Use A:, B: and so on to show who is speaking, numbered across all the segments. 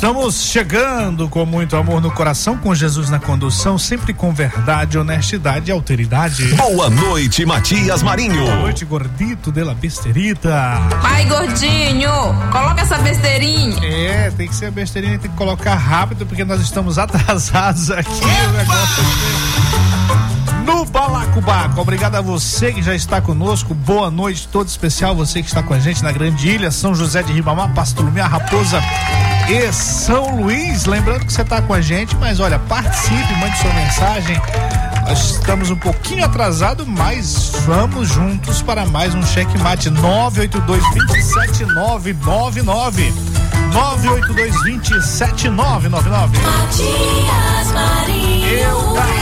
A: Estamos chegando com muito amor no coração, com Jesus na condução, sempre com verdade, honestidade e alteridade.
B: Boa noite, Matias Marinho.
A: Boa noite, gordito de la besterita.
C: Vai, gordinho, coloca essa besteirinha.
A: É, tem que ser a besteirinha, tem que colocar rápido, porque nós estamos atrasados aqui. O negócio aqui. No Balacobaco, obrigado a você que já está conosco. Boa noite, todo especial você que está com a gente na Grande Ilha, São José de Ribamar, Pasto Lumiar, Raposa e São Luís. Lembrando que você está com a gente, mas olha, participe, mande sua mensagem. Nós estamos um pouquinho atrasado, mas vamos juntos para mais um checkmate 982 27999 982 27999
D: Matias Marinho.
A: eu daqui,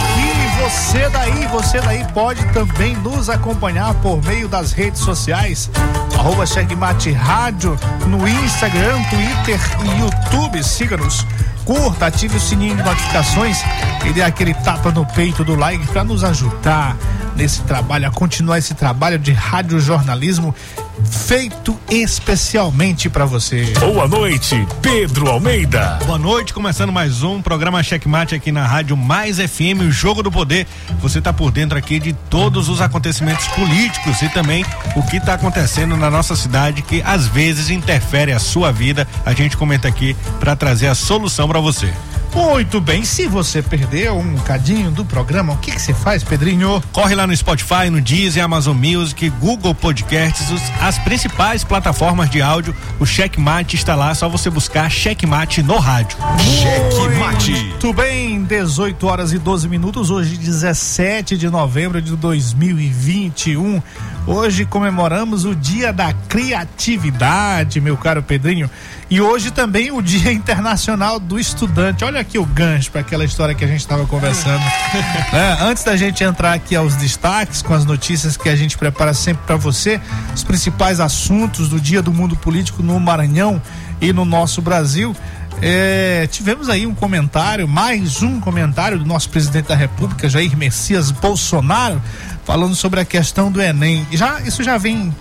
A: você daí, você daí pode também nos acompanhar por meio das redes sociais, arroba Checkmate Rádio, no Instagram, Twitter e YouTube. Siga-nos, curta, ative o sininho de notificações e dê aquele tapa no peito do like para nos ajudar nesse trabalho, a continuar esse trabalho de radiojornalismo feito especialmente para você.
B: Boa noite, Pedro Almeida.
E: Boa noite, começando mais um programa Checkmate aqui na Rádio Mais FM, o Jogo do Poder. Você está por dentro aqui de todos os acontecimentos políticos e também o que está acontecendo na nossa cidade que às vezes interfere a sua vida. A gente comenta aqui para trazer a solução para você.
A: Muito bem, se você perdeu um cadinho do programa, o que que você faz, Pedrinho?
E: Corre lá no Spotify, no Deezer, Amazon Music, Google Podcasts, os- as principais plataformas de áudio. O Checkmate está lá, só você buscar Checkmate no rádio.
B: Cheque Mate.
A: Muito bem, 18 horas e 12 minutos, hoje 17 de novembro de 2021. Hoje comemoramos o Dia da Criatividade, meu caro Pedrinho. E hoje também o Dia Internacional do Estudante. Olha aqui o gancho para aquela história que a gente estava conversando. né? Antes da gente entrar aqui aos destaques com as notícias que a gente prepara sempre para você, os principais assuntos do Dia do Mundo Político no Maranhão e no nosso Brasil. É, tivemos aí um comentário, mais um comentário do nosso presidente da República, Jair Messias Bolsonaro, falando sobre a questão do Enem. Já, isso já vem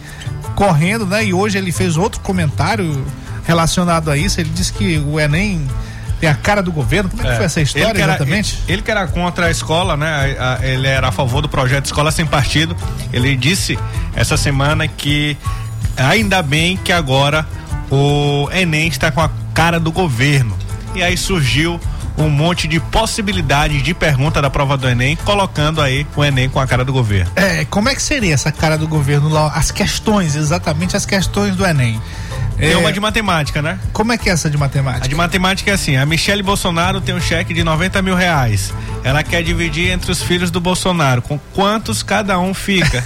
A: correndo, né? E hoje ele fez outro comentário relacionado a isso. Ele disse que o Enem tem a cara do governo. Como é, que foi essa história
E: Ele era-
A: exatamente?
E: Ele, ele que era contra a escola, né? A- a- Ele era a favor do projeto Escola Sem Partido. Ele disse essa semana que ainda bem que agora o Enem está com a cara do governo. E aí surgiu um monte de possibilidades de pergunta da prova do Enem, colocando aí o Enem com a cara do governo.
A: É, como é que seria essa cara do governo lá? As questões, exatamente as questões do Enem.
E: Tem
A: É,
E: uma de matemática, né?
A: Como é que é essa de matemática?
E: A de matemática é assim: a Michele Bolsonaro tem um cheque de 90 mil reais. Ela quer dividir entre os filhos do Bolsonaro. Com quantos cada um fica?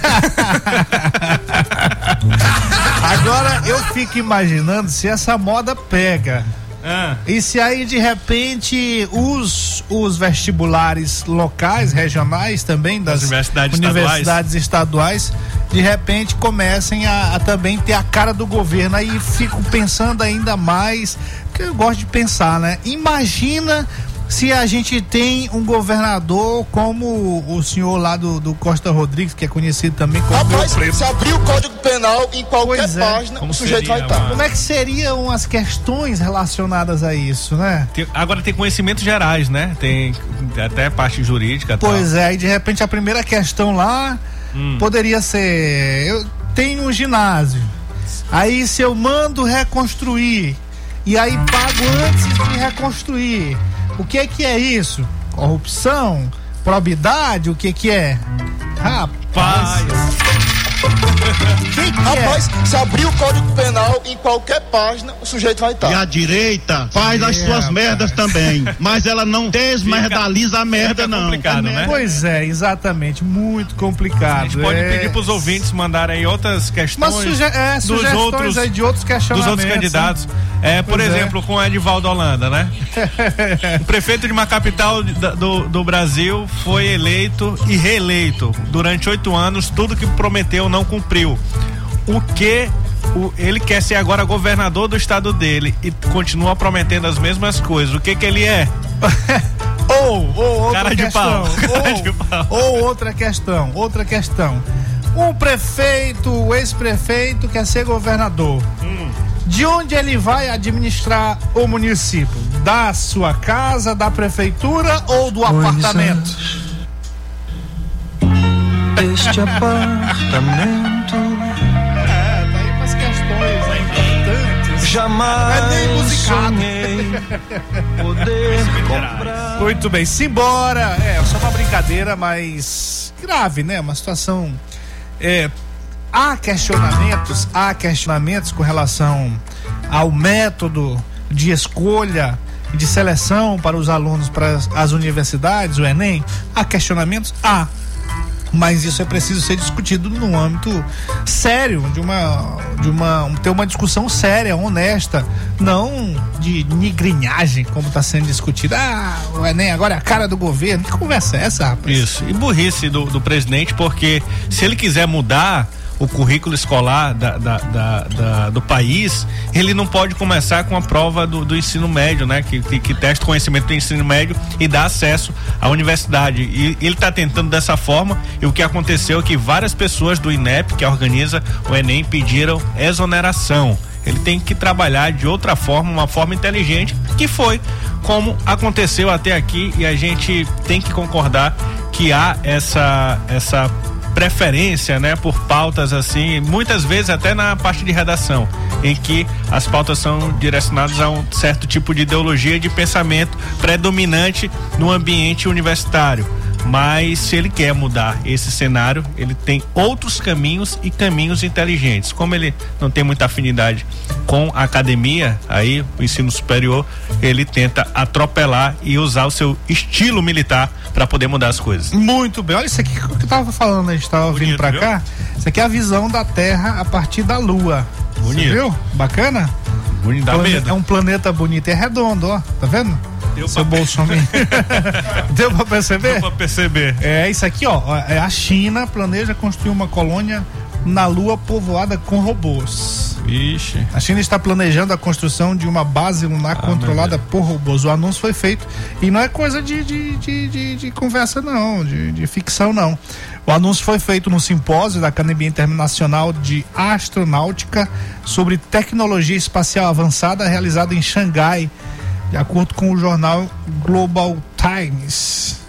A: Agora eu fico imaginando se essa moda pega.
E: Ah,
A: E se aí de repente os, os vestibulares locais, regionais também, das
E: As universidades
A: universidades estaduais, de repente comecem a, a também ter a cara do governo. Aí fico pensando ainda mais, porque eu gosto de pensar, né? Imagina se a gente tem um governador como o senhor lá do, do Costa Rodrigues, que é conhecido também como
F: Rapaz, se abrir o Código Penal em qualquer
A: é.
F: página,
E: Como
F: o sujeito
E: seria
F: vai estar.
E: uma-
A: Como é que seriam as questões relacionadas a isso, né?
E: tem- agora tem conhecimentos gerais, né? Tem até parte jurídica. tal.
A: Pois é, e de repente a primeira questão lá
E: Hum.
A: poderia ser: eu tenho um ginásio, aí se eu mando reconstruir e aí pago antes de reconstruir, o que é que é isso? Corrupção? Probidade? O que que é? Rapaz. Que é?
F: Rapaz, se abrir o Código Penal em qualquer página, o sujeito vai estar.
G: E a direita faz as
A: É,
G: suas
A: rapaz.
G: merdas também, mas ela não desmerdaliza a merda, não.
E: complicado, né?
A: Pois é, exatamente, muito complicado.
E: A gente pode
A: é...
E: pedir pros ouvintes mandarem aí outras questões
A: Mas suge é,
E: dos outros
A: aí de outros
E: dos
A: questionamentos.
E: outros candidatos. É, por
A: Pois é.
E: exemplo, com o Edivaldo Holanda, né? o prefeito de uma capital do, do Brasil foi eleito e reeleito durante oito anos. Tudo que prometeu não cumpriu. O que o- ele quer ser agora governador do estado dele e continua prometendo as mesmas coisas. O que que ele é?
A: Ou, ou outra
E: Cara de
A: questão. Ou, ou outra questão, outra questão. Um prefeito, o ex-prefeito quer ser governador.
E: Hum.
A: De onde ele vai administrar o município? Da sua casa, da prefeitura ou do apartamento?
H: Este apartamento
A: É, tá aí umas questões importantes.
H: jamais
A: É nem musicado.
H: sonhei poder comprar.
A: Muito bem, simbora. É, só uma brincadeira, mas grave, né? Uma situação. É, há questionamentos, há questionamentos com relação ao método de escolha e de seleção para os alunos para as- as universidades, o Enem. Há questionamentos? Há. Mas isso é preciso ser discutido no âmbito sério, de uma, de uma, ter uma discussão séria, honesta, não de nigrinhagem, como está sendo discutido. Ah, o Enem agora é a cara do governo. Que conversa é essa, rapaz?
E: Isso. E burrice do, do presidente, porque se ele quiser mudar o currículo escolar da, da- da- do país, ele não pode começar com a prova do, do ensino médio, né? Que, que, que testa o conhecimento do ensino médio e dá acesso à universidade. E ele está tentando dessa forma, e o que aconteceu é que várias pessoas do INEP, que organiza o Enem, pediram exoneração. Ele tem que trabalhar de outra forma, uma forma inteligente, que foi como aconteceu até aqui, e a gente tem que concordar que há essa essa preferência, né, por pautas assim, muitas vezes até na parte de redação, em que as pautas são direcionadas a um certo tipo de ideologia de pensamento predominante no ambiente universitário. Mas se ele quer mudar esse cenário, ele tem outros caminhos e caminhos inteligentes. Como ele não tem muita afinidade com a academia, aí o ensino superior, ele tenta atropelar e usar o seu estilo militar para poder mudar as coisas.
A: Muito bem. Olha isso aqui que eu tava falando, a gente tava vindo
E: Bonito,
A: pra
E: viu?
A: cá. Isso aqui é a visão da Terra a partir da Lua. Você
E: Bonito.
A: viu? Bacana?
E: Bonito, dá
A: Plane-
E: medo.
A: É um planeta bonito e é redondo, ó. Tá vendo?
E: Deu
A: Seu
E: pra-
A: Bolsonaro. Deu pra perceber?
E: Deu pra perceber.
A: É isso aqui, ó. Ó, é A China planeja construir uma colônia na Lua povoada com robôs.
E: Vixe.
A: A China está planejando a construção de uma base lunar
E: Ah,
A: controlada por robôs. O anúncio foi feito e não é coisa de, de, de, de- de conversa, não, de, de ficção, não. O anúncio foi feito no simpósio da Academia Internacional de Astronáutica sobre tecnologia espacial avançada realizado em Xangai, de acordo com o jornal Global Times.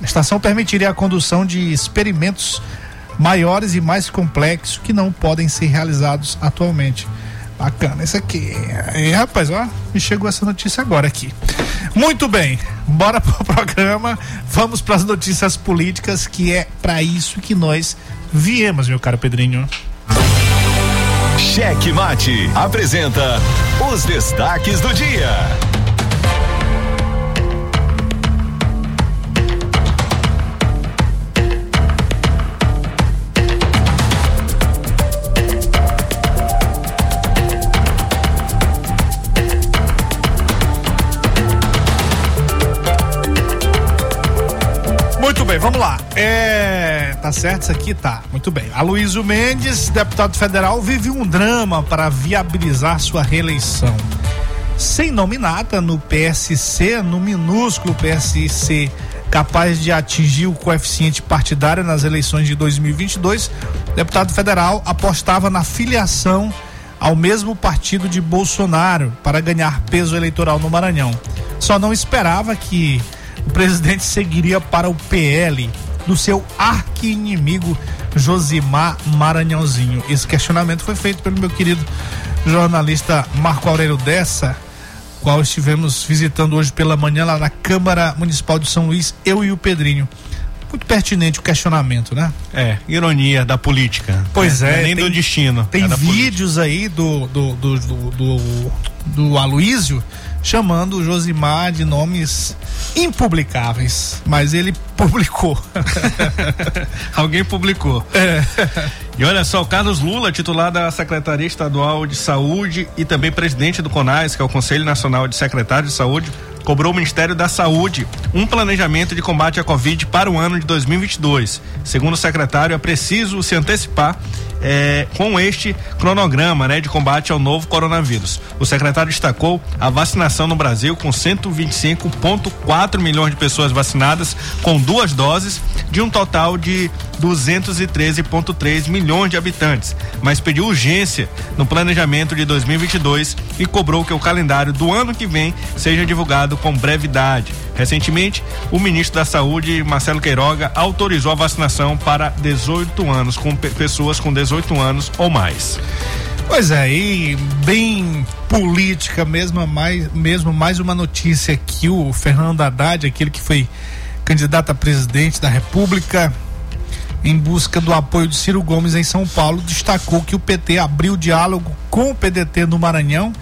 A: A estação permitiria a condução de experimentos maiores e mais complexos que não podem ser realizados atualmente. Bacana isso aqui. E, rapaz, ó, me chegou essa notícia agora aqui. Muito bem, bora pro programa. Vamos para as notícias políticas, que é para isso que nós viemos, meu caro Pedrinho.
B: Cheque Mate apresenta os destaques do dia.
A: Vamos lá. É. Tá certo isso aqui? Tá. Muito bem. Aloysio Mendes, deputado federal, vive um drama para viabilizar sua reeleição. Sem nominata no PSC, no minúsculo PSC, capaz de atingir o coeficiente partidário nas eleições de 2022, o deputado federal apostava na filiação ao mesmo partido de Bolsonaro para ganhar peso eleitoral no Maranhão. Só não esperava que o presidente seguiria para o PL do seu arqui-inimigo Josimar Maranhãozinho. Esse questionamento foi feito pelo meu querido jornalista Marco Aurélio Dessa, qual estivemos visitando hoje pela manhã lá na Câmara Municipal de São Luís, eu e o Pedrinho. muito pertinente o questionamento, né?
E: É, ironia da política.
A: Pois é.
E: Não nem
A: tem,
E: do destino.
A: Tem
E: é
A: vídeos aí do do, do, do, do, do Aloísio chamando o Josimar de nomes impublicáveis, mas ele publicou.
E: Alguém publicou.
A: É.
E: E olha só, o Carlos Lula, titular da Secretaria Estadual de Saúde e também presidente do CONAS, que é o Conselho Nacional de Secretários de Saúde, cobrou o Ministério da Saúde um planejamento de combate à Covid para o ano de 2022. Segundo o secretário, é preciso se antecipar é, com este cronograma né, de combate ao novo coronavírus. O secretário destacou a vacinação no Brasil com 125,4 milhões de pessoas vacinadas com duas doses, de um total de 213,3 milhões de habitantes, mas pediu urgência no planejamento de 2022 e cobrou que o calendário do ano que vem seja divulgado com brevidade. Recentemente, o ministro da Saúde, Marcelo Queiroga, autorizou a vacinação para 18 anos, com pessoas com 18 anos ou mais.
A: Pois é, e bem política mesmo, mais, mesmo mais uma notícia que o Fernando Haddad, aquele que foi candidato a presidente da República, em busca do apoio de Ciro Gomes em São Paulo, destacou que o PT abriu diálogo com o PDT no Maranhão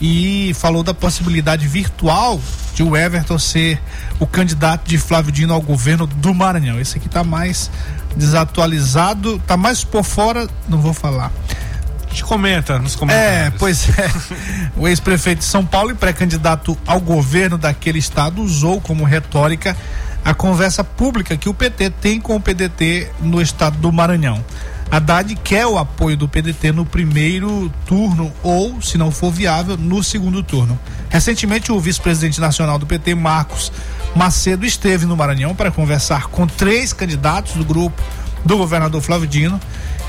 A: e falou da possibilidade virtual de o Everton ser o candidato de Flávio Dino ao governo do Maranhão. Esse aqui tá mais desatualizado, tá mais por fora, não vou falar.
E: A gente comenta nos comentários.
A: É, pois é. O ex-prefeito de São Paulo e pré-candidato ao governo daquele estado usou como retórica a conversa pública que o PT tem com o PDT no estado do Maranhão. Haddad quer o apoio do PDT no primeiro turno ou, se não for viável, no segundo turno. Recentemente, o vice-presidente nacional do PT, Marcos Macedo, esteve no Maranhão para conversar com três candidatos do grupo do governador Flávio Dino.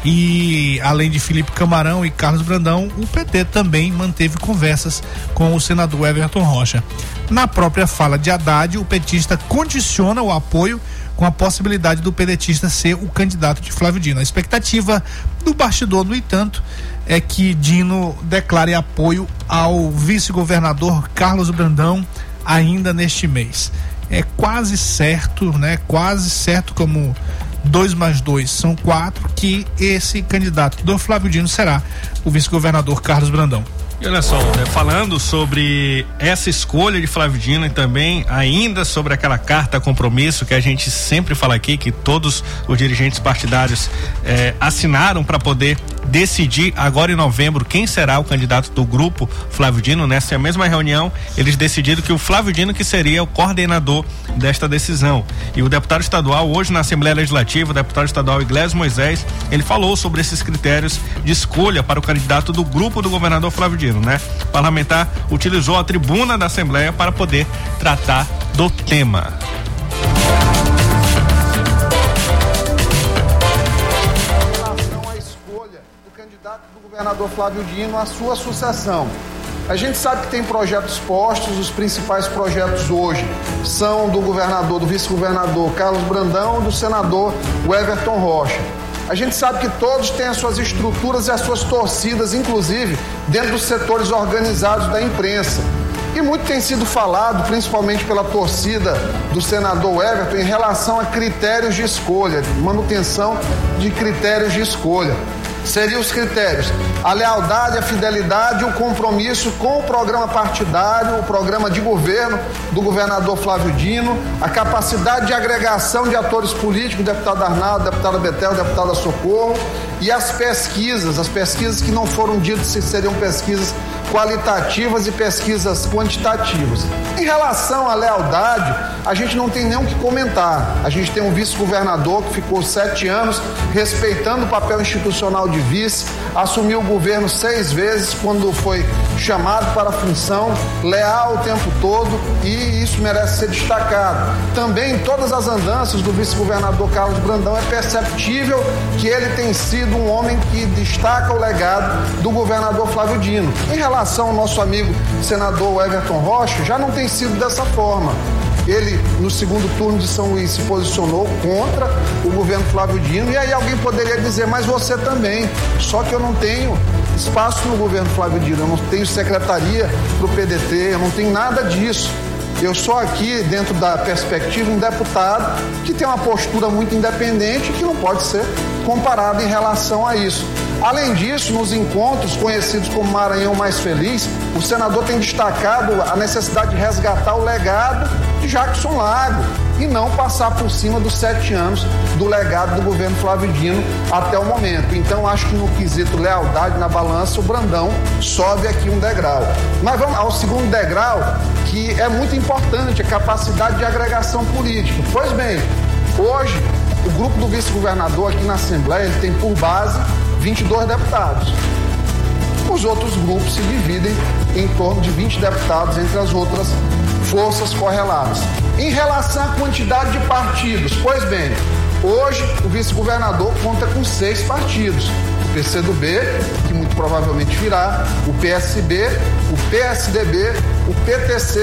A: E além de Felipe Camarão e Carlos Brandão, o PT também manteve conversas com o senador Everton Rocha. Na própria fala de Haddad, o petista condiciona o apoio com a possibilidade do pedetista ser o candidato de Flávio Dino. A expectativa do bastidor, no entanto, é que Dino declare apoio ao vice-governador Carlos Brandão ainda neste mês. É quase certo, né? Quase certo como dois mais dois são quatro, que esse candidato do Flávio Dino será o vice-governador Carlos Brandão.
E: E olha só, né, falando sobre essa escolha de Flávio Dino e também ainda sobre aquela carta compromisso que a gente sempre fala aqui, que todos os dirigentes partidários eh, assinaram para poder decidir agora em novembro quem será o candidato do grupo Flávio Dino. Nessa mesma reunião, eles decidiram que o Flávio Dino que seria o coordenador desta decisão. E o deputado estadual, hoje na Assembleia Legislativa, o deputado estadual Iglesias Moisés, ele falou sobre esses critérios de escolha para o candidato do grupo do governador Flávio Dino né? O parlamentar utilizou a tribuna da Assembleia para poder tratar do tema.
I: governador Flávio Dino à sua sucessão. A gente sabe que tem projetos postos, os principais projetos hoje são do governador, do vice-governador Carlos Brandão do senador Everton Rocha. A gente sabe que todos têm as suas estruturas e as suas torcidas, inclusive dentro dos setores organizados da imprensa. E muito tem sido falado, principalmente pela torcida do senador Everton, em relação a critérios de escolha, manutenção de critérios de escolha. Seriam os critérios: a lealdade, a fidelidade, o compromisso com o programa partidário, o programa de governo do governador Flávio Dino, a capacidade de agregação de atores políticos, deputado Arnaldo, deputada Betel, deputada Socorro, e as pesquisas, as pesquisas que não foram ditas se seriam pesquisas qualitativas e pesquisas quantitativas. Em relação à lealdade, a gente não tem nem o que comentar. A gente tem um vice-governador que ficou sete anos respeitando o papel institucional de vice, assumiu o governo seis vezes quando foi chamado para a função, leal o tempo todo e isso merece ser destacado. Também em todas as andanças do vice-governador Carlos Brandão é perceptível que ele tem sido um homem que destaca o legado do governador Flávio Dino. Em relação ao nosso amigo senador Everton Rocha, já não tem sido dessa forma. Ele, no segundo turno de São Luís, se posicionou contra o governo Flávio Dino. E aí alguém poderia dizer, mas você também. Só que eu não tenho espaço no governo Flávio Dino, eu não tenho secretaria para o PDT, eu não tenho nada disso. Eu sou aqui, dentro da perspectiva, um deputado que tem uma postura muito independente que não pode ser comparado em relação a isso. Além disso, nos encontros conhecidos como Maranhão Mais Feliz, o senador tem destacado a necessidade de resgatar o legado de Jackson Lago e não passar por cima dos sete anos do legado do governo Flávio Dino até o momento. Então, acho que no quesito lealdade na balança, o Brandão sobe aqui um degrau. Mas vamos ao segundo degrau, que é muito importante, a capacidade de agregação política. Pois bem, hoje, o grupo do vice-governador aqui na Assembleia ele tem por base 22 deputados. Os outros grupos se dividem em torno de 20 deputados entre as outras forças correlatas. Em relação à quantidade de partidos, pois bem, hoje o vice-governador conta com seis partidos. O PCdoB, que muito provavelmente virá, o PSB, o PSDB, o PTC,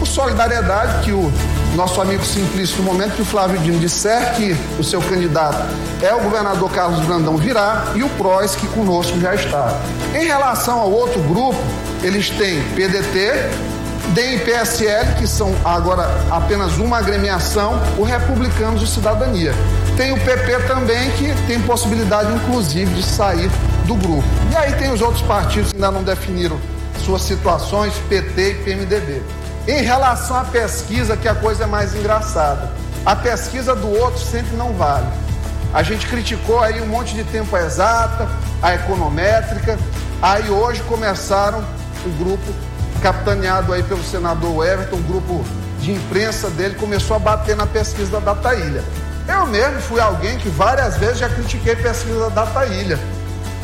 I: o Solidariedade, que o nosso amigo Simplício, no momento que o Flávio Dino disser que o seu candidato é o governador Carlos Brandão, virá, e o PROS, que conosco já está. Em relação ao outro grupo, eles têm PDT, DEM e PSL, que são agora apenas uma agremiação, o Republicanos de Cidadania. Tem o PP também, que tem possibilidade, inclusive, de sair do grupo. E aí tem os outros partidos que ainda não definiram suas situações, PT e PMDB. Em relação à pesquisa, que a coisa é mais engraçada. A pesquisa do outro sempre não vale. A gente criticou aí um monte de tempo a exata, a econométrica. Aí hoje começaram o grupo capitaneado aí pelo senador Everton, o grupo de imprensa dele começou a bater na pesquisa da Data Ilha. Eu mesmo fui alguém que várias vezes já critiquei pesquisa da Data Ilha.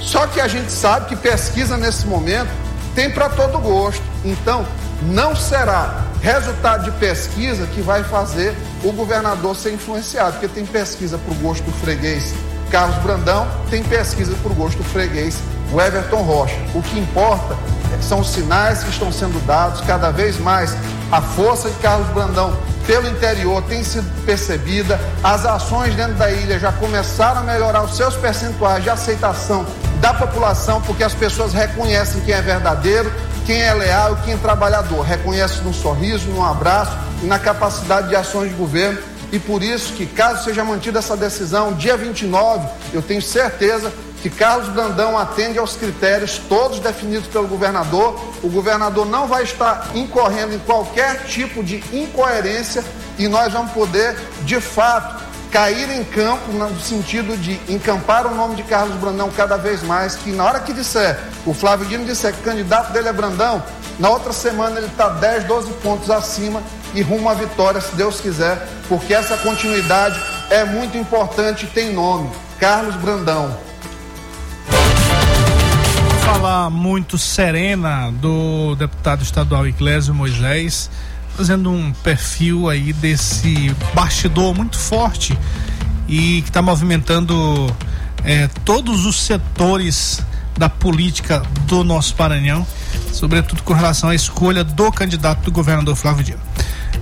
I: Só que a gente sabe que pesquisa nesse momento tem para todo gosto. Então, não será resultado de pesquisa que vai fazer o governador ser influenciado, porque tem pesquisa para o gosto do freguês Carlos Brandão, tem pesquisa para o gosto do freguês o Everton Rocha. O que importa são os sinais que estão sendo dados, cada vez mais a força de Carlos Brandão pelo interior tem sido percebida, as ações dentro da ilha já começaram a melhorar os seus percentuais de aceitação da população, porque as pessoas reconhecem quem é verdadeiro, quem é leal e quem é trabalhador, reconhece no sorriso, no abraço e na capacidade de ações de governo. E por isso que, caso seja mantida essa decisão, dia 29, eu tenho certeza que Carlos Brandão atende aos critérios todos definidos pelo governador. O governador não vai estar incorrendo em qualquer tipo de incoerência e nós vamos poder, de fato, cair em campo no sentido de encampar o nome de Carlos Brandão cada vez mais, que na hora que disser, o Flávio Dino disser que o candidato dele é Brandão, na outra semana ele está 10, 12 pontos acima e rumo à vitória, se Deus quiser, porque essa continuidade é muito importante e tem nome, Carlos Brandão
A: fala muito serena do deputado estadual Iclésio Moisés, fazendo um perfil aí desse bastidor muito forte e que está movimentando é, todos os setores da política do nosso Paranhão, sobretudo com relação à escolha do candidato do governador Flávio Dino.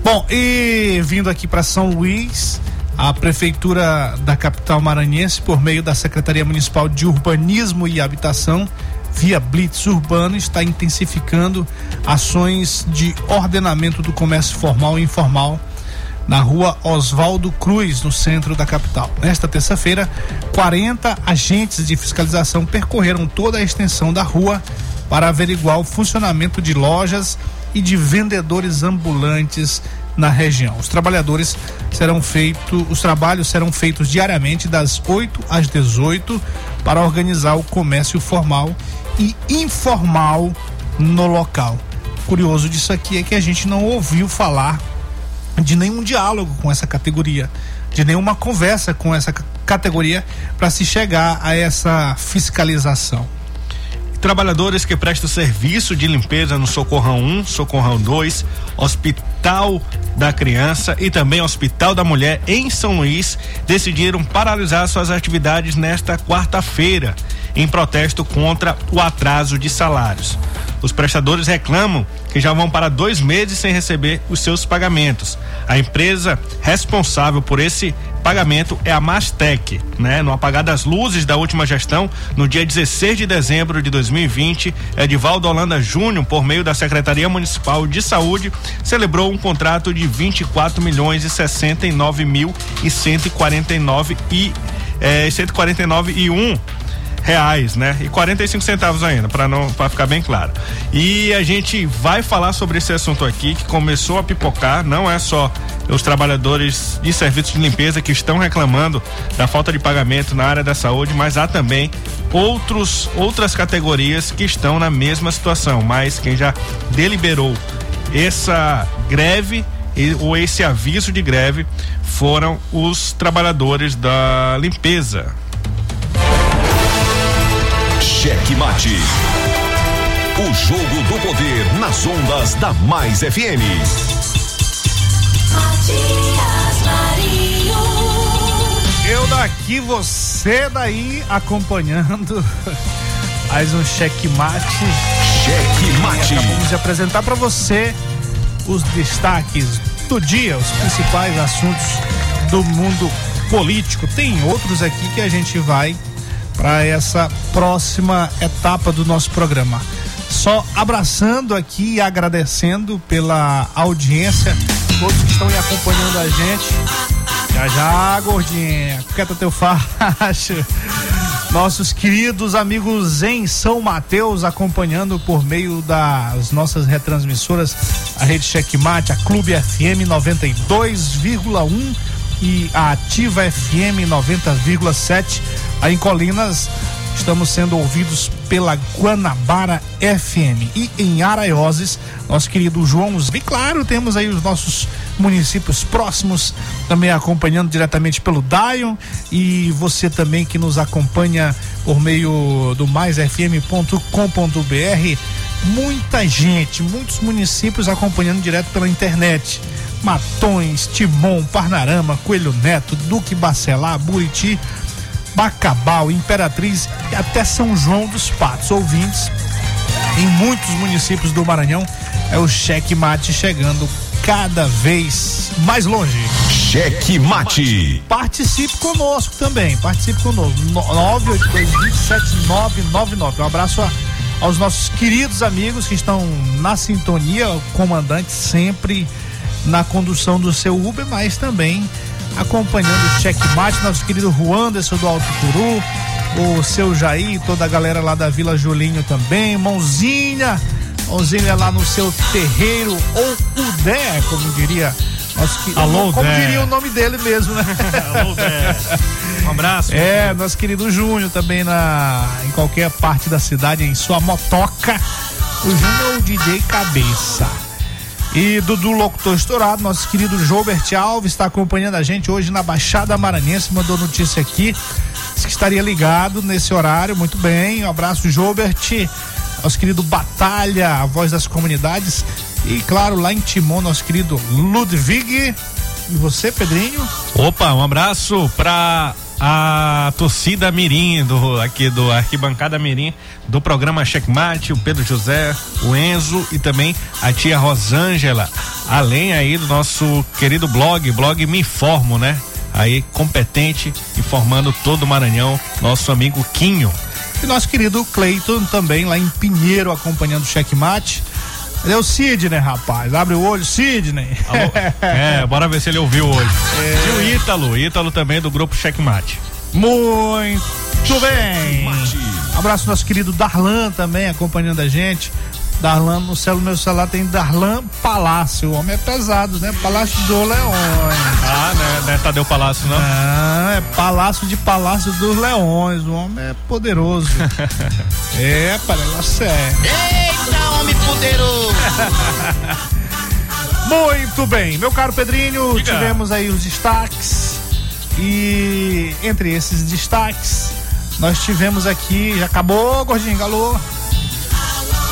A: Bom, e vindo aqui para São Luís, a prefeitura da capital maranhense, por meio da Secretaria Municipal de Urbanismo e Habitação, via Blitz Urbano, está intensificando ações de ordenamento do comércio formal e informal na rua Oswaldo Cruz, no centro da capital. Nesta terça-feira, 40 agentes de fiscalização percorreram toda a extensão da rua para averiguar o funcionamento de lojas e de vendedores ambulantes na região. Os trabalhadores serão feitos, os trabalhos serão feitos diariamente das 8 às 18 para organizar o comércio formal e informal no local. Curioso disso aqui é que a gente não ouviu falar de nenhum diálogo com essa categoria, de nenhuma conversa com essa categoria para se chegar a essa fiscalização.
E: Trabalhadores que prestam serviço de limpeza no Socorrão 1, Socorrão 2, Hospital da Criança e também Hospital da Mulher em São Luís decidiram paralisar suas atividades nesta quarta-feira em protesto contra o atraso de salários. Os prestadores reclamam que já vão para dois meses sem receber os seus pagamentos. A empresa responsável por esse pagamento é a Mastec, né? No apagar das luzes da última gestão, no dia 16 de dezembro de 2020, Edivaldo Holanda Júnior, por meio da Secretaria Municipal de Saúde, celebrou um contrato de 24 milhões e 69 mil e 149 e eh, 149 e um reais, né? E 45 centavos ainda, para não para ficar bem claro. E a gente vai falar sobre esse assunto aqui que começou a pipocar, não é só os trabalhadores de serviços de limpeza que estão reclamando da falta de pagamento na área da saúde, mas há também outros outras categorias que estão na mesma situação, mas quem já deliberou essa greve ou esse aviso de greve foram os trabalhadores da limpeza.
B: Cheque Mate. O jogo do poder nas ondas da Mais FM.
D: Matias Marinho.
A: Eu daqui, você daí, acompanhando mais um checkmate.
B: Cheque Mate.
A: Acabamos de apresentar para você os destaques do dia, os principais assuntos do mundo político. Tem outros aqui que a gente vai para essa próxima etapa do nosso programa. Só abraçando aqui e agradecendo pela audiência, todos que estão acompanhando a gente. Já já, gordinha, quieta teu facho. Nossos queridos amigos em São Mateus acompanhando por meio das nossas retransmissoras, a Rede Checkmate, a Clube FM 92,1 e a Ativa FM 90,7. Aí em Colinas estamos sendo ouvidos pela Guanabara FM e em Araioses, nosso querido João. E claro, temos aí os nossos municípios próximos também acompanhando diretamente pelo Dion e você também que nos acompanha por meio do maisfm.com.br. Muita gente, muitos municípios acompanhando direto pela internet. Matões, Timon, Parnarama, Coelho Neto, Duque Bacelar, Buriti, Bacabal, Imperatriz e até São João dos Patos. Ouvintes em muitos municípios do Maranhão é o cheque mate chegando cada vez mais longe.
B: Cheque Mate.
A: Participe conosco também, participe conosco. No- 982277999. Um abraço a- aos nossos queridos amigos que estão na sintonia, o comandante sempre na condução do seu Uber, mas também acompanhando o checkmate, nosso querido Juan Anderson do Alto Curu, o seu Jair, toda a galera lá da Vila Julinho também, mãozinha, mãozinha lá no seu terreiro, ou o Dé, como diria nosso que,
E: Alô,
A: como
E: Dé.
A: diria o nome dele mesmo, né?
E: Um abraço.
A: É, nosso querido Júnior também na, em qualquer parte da cidade, em sua motoca. O Júnior é o DJ Cabeça. E Dudu Locutor Estourado, nosso querido Jobert Alves, está acompanhando a gente hoje na Baixada Maranhense, mandou notícia aqui. Que estaria ligado nesse horário, muito bem. Um abraço, Jobert. Nosso querido Batalha, a voz das comunidades. E claro, lá em Timon, nosso querido Ludwig. E você, Pedrinho?
E: Opa, um abraço pra a torcida Mirim, do, aqui do Arquibancada Mirim, do programa Checkmate, o Pedro José, o Enzo e também a tia Rosângela, além aí do nosso querido blog, blog Me Informo, né? Aí, competente, informando todo o Maranhão, nosso amigo Quinho.
A: E nosso querido Cleiton também lá em Pinheiro acompanhando o checkmate. Ele é o Sidney, rapaz. Abre o olho, Sidney.
E: Alô? é, bora ver se ele ouviu hoje. E o Ítalo, Ítalo também do grupo Checkmate.
A: Muito bem. Abraço nosso querido Darlan também acompanhando a gente. Darlan, no celular, meu celular tem Darlan Palácio. O homem é pesado, né? Palácio do Leões.
E: Ah, né? Não é Tadeu Palácio, não?
A: Ah, é Palácio de Palácio dos Leões. O homem é poderoso. é, para negócio é.
G: Eita, homem poderoso!
A: Muito bem, meu caro Pedrinho,
E: Diga.
A: tivemos aí os destaques e entre esses destaques nós tivemos aqui, já acabou, gordinho, galô.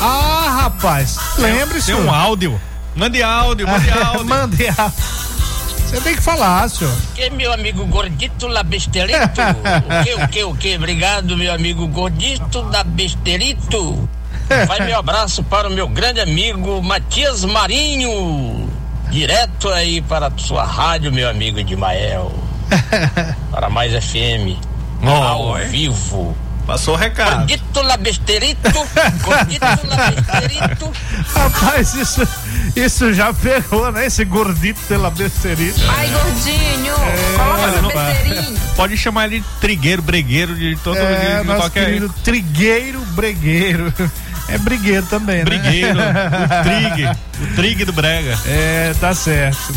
A: Ah, rapaz, lembre-se.
E: Tem um áudio. Mande áudio, mande áudio.
A: Mande áudio. Você tem que falar, senhor.
J: Que meu amigo gordito da besterito? o que, o que, o que? Obrigado, meu amigo gordito da besterito. Vai meu abraço para o meu grande amigo Matias Marinho. Direto aí para a sua rádio, meu amigo Edmael. para mais FM. ao
E: Oi.
J: vivo.
E: Passou o recado.
J: Gordito la besterito. Gordito la besterito.
A: Rapaz, isso, isso já pegou, né? Esse gordito pela besterita.
C: Ai, gordinho,
A: É,
C: coloca
E: não-
C: besteirinha.
E: Pode chamar ele de trigueiro, bregueiro, de todo
A: É,
E: de, de
A: nosso
E: qualquer
A: querido trigueiro, bregueiro. É brigueiro também, né?
E: brigueiro, o trigue, o trigue do brega.
A: É, tá certo.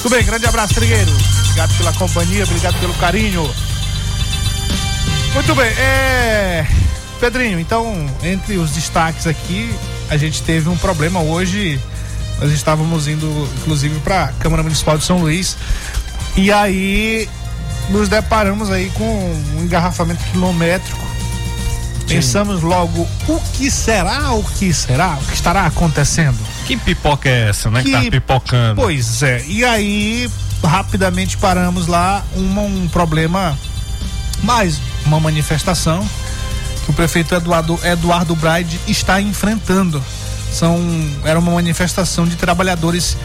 A: Tudo bem, grande abraço, Trigueiro. Obrigado pela companhia, obrigado pelo carinho. Muito bem, é. Pedrinho, então, entre os destaques aqui, a gente teve um problema hoje. Nós estávamos indo, inclusive, para a Câmara Municipal de São Luís. E aí nos deparamos aí com um engarrafamento quilométrico. Pensamos logo, o que será? O que será? O que estará acontecendo?
E: Que pipoca é essa, né? Que,
A: Que-
E: tá pipocando.
A: Pois é, e aí rapidamente paramos lá uma- um problema, mais uma manifestação que o prefeito Eduardo, Eduardo Braide está enfrentando. São, era uma manifestação de trabalhadores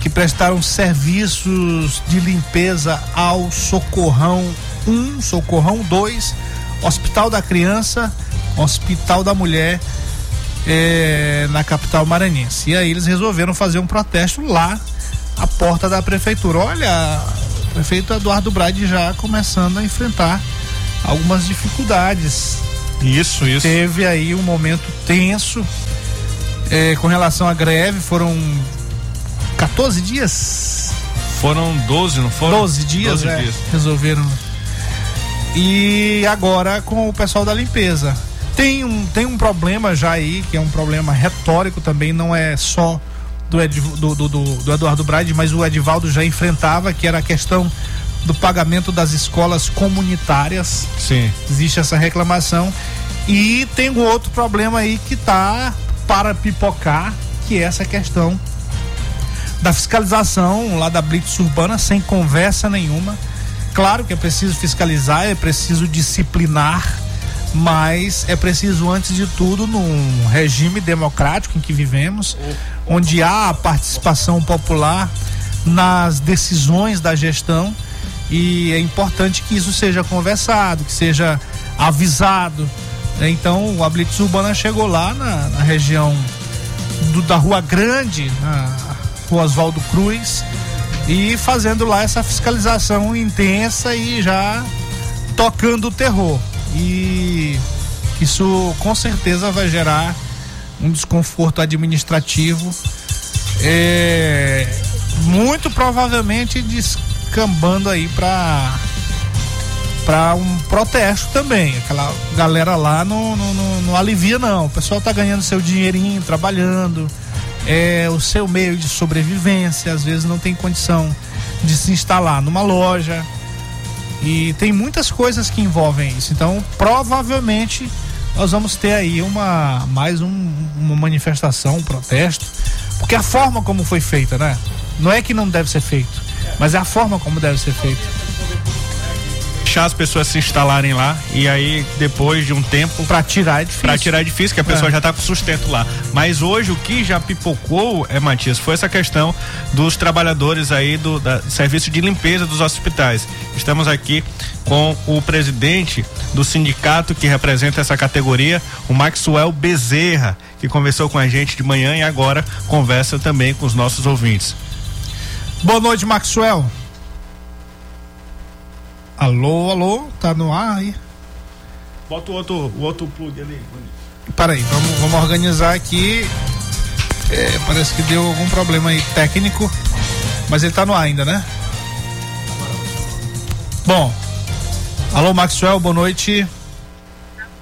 A: que prestaram serviços de limpeza ao Socorrão 1, Socorrão 2, Hospital da Criança, Hospital da Mulher é, na capital maranhense. E aí eles resolveram fazer um protesto lá à porta da prefeitura. Olha, o prefeito Eduardo Brade já começando a enfrentar algumas dificuldades.
E: Isso, isso.
A: Teve aí um momento tenso é, com relação à greve, foram 14 dias?
E: Foram 12, não foram?
A: 12 dias,
E: 12
A: é,
E: dias.
A: resolveram. E agora com o pessoal da limpeza. Tem um, tem um problema já aí, que é um problema retórico também, não é só do, Ed, do, do, do, do Eduardo Brade, mas o Edivaldo já enfrentava, que era a questão do pagamento das escolas comunitárias.
E: Sim.
A: Existe essa reclamação. E tem um outro problema aí que tá para pipocar, que é essa questão da fiscalização lá da Blitz Urbana sem conversa nenhuma. Claro que é preciso fiscalizar, é preciso disciplinar, mas é preciso, antes de tudo, num regime democrático em que vivemos, onde há a participação popular nas decisões da gestão e é importante que isso seja conversado, que seja avisado. né? Então, a Blitz Urbana chegou lá na, na região do- da Rua Grande, na Rua Oswaldo Cruz, e fazendo lá essa fiscalização intensa e já tocando o terror. E isso com certeza vai gerar um desconforto administrativo. É, muito provavelmente descambando aí para para um protesto também. Aquela galera lá não, não, não, não alivia, não. O pessoal tá ganhando seu dinheirinho, trabalhando, é o seu meio de sobrevivência, às vezes não tem condição de se instalar numa loja. E tem muitas coisas que envolvem isso. Então, provavelmente, nós vamos ter aí uma mais um- uma manifestação, um protesto, porque a forma como foi feita, né? Não é que não deve ser feito, mas é a forma como deve ser feito.
E: Deixar as pessoas se instalarem lá e aí depois de um tempo
A: Pra tirar é difícil.
E: Pra tirar é difícil, que a pessoa
A: É.
E: já tá com sustento lá. Mas hoje o que já pipocou, é, Matias, foi essa questão dos trabalhadores aí do da, serviço de limpeza dos hospitais. Estamos aqui com o presidente do sindicato que representa essa categoria, o Maxwell Bezerra, que conversou com a gente de manhã e agora conversa também com os nossos ouvintes.
A: Boa noite, Maxwell. Alô, alô, tá no ar aí?
E: Bota o outro, o outro plug ali.
A: Peraí, vamos, vamos organizar aqui. É, parece que deu algum problema aí técnico, mas ele tá no ar ainda, né? Bom, alô Maxwell, boa noite.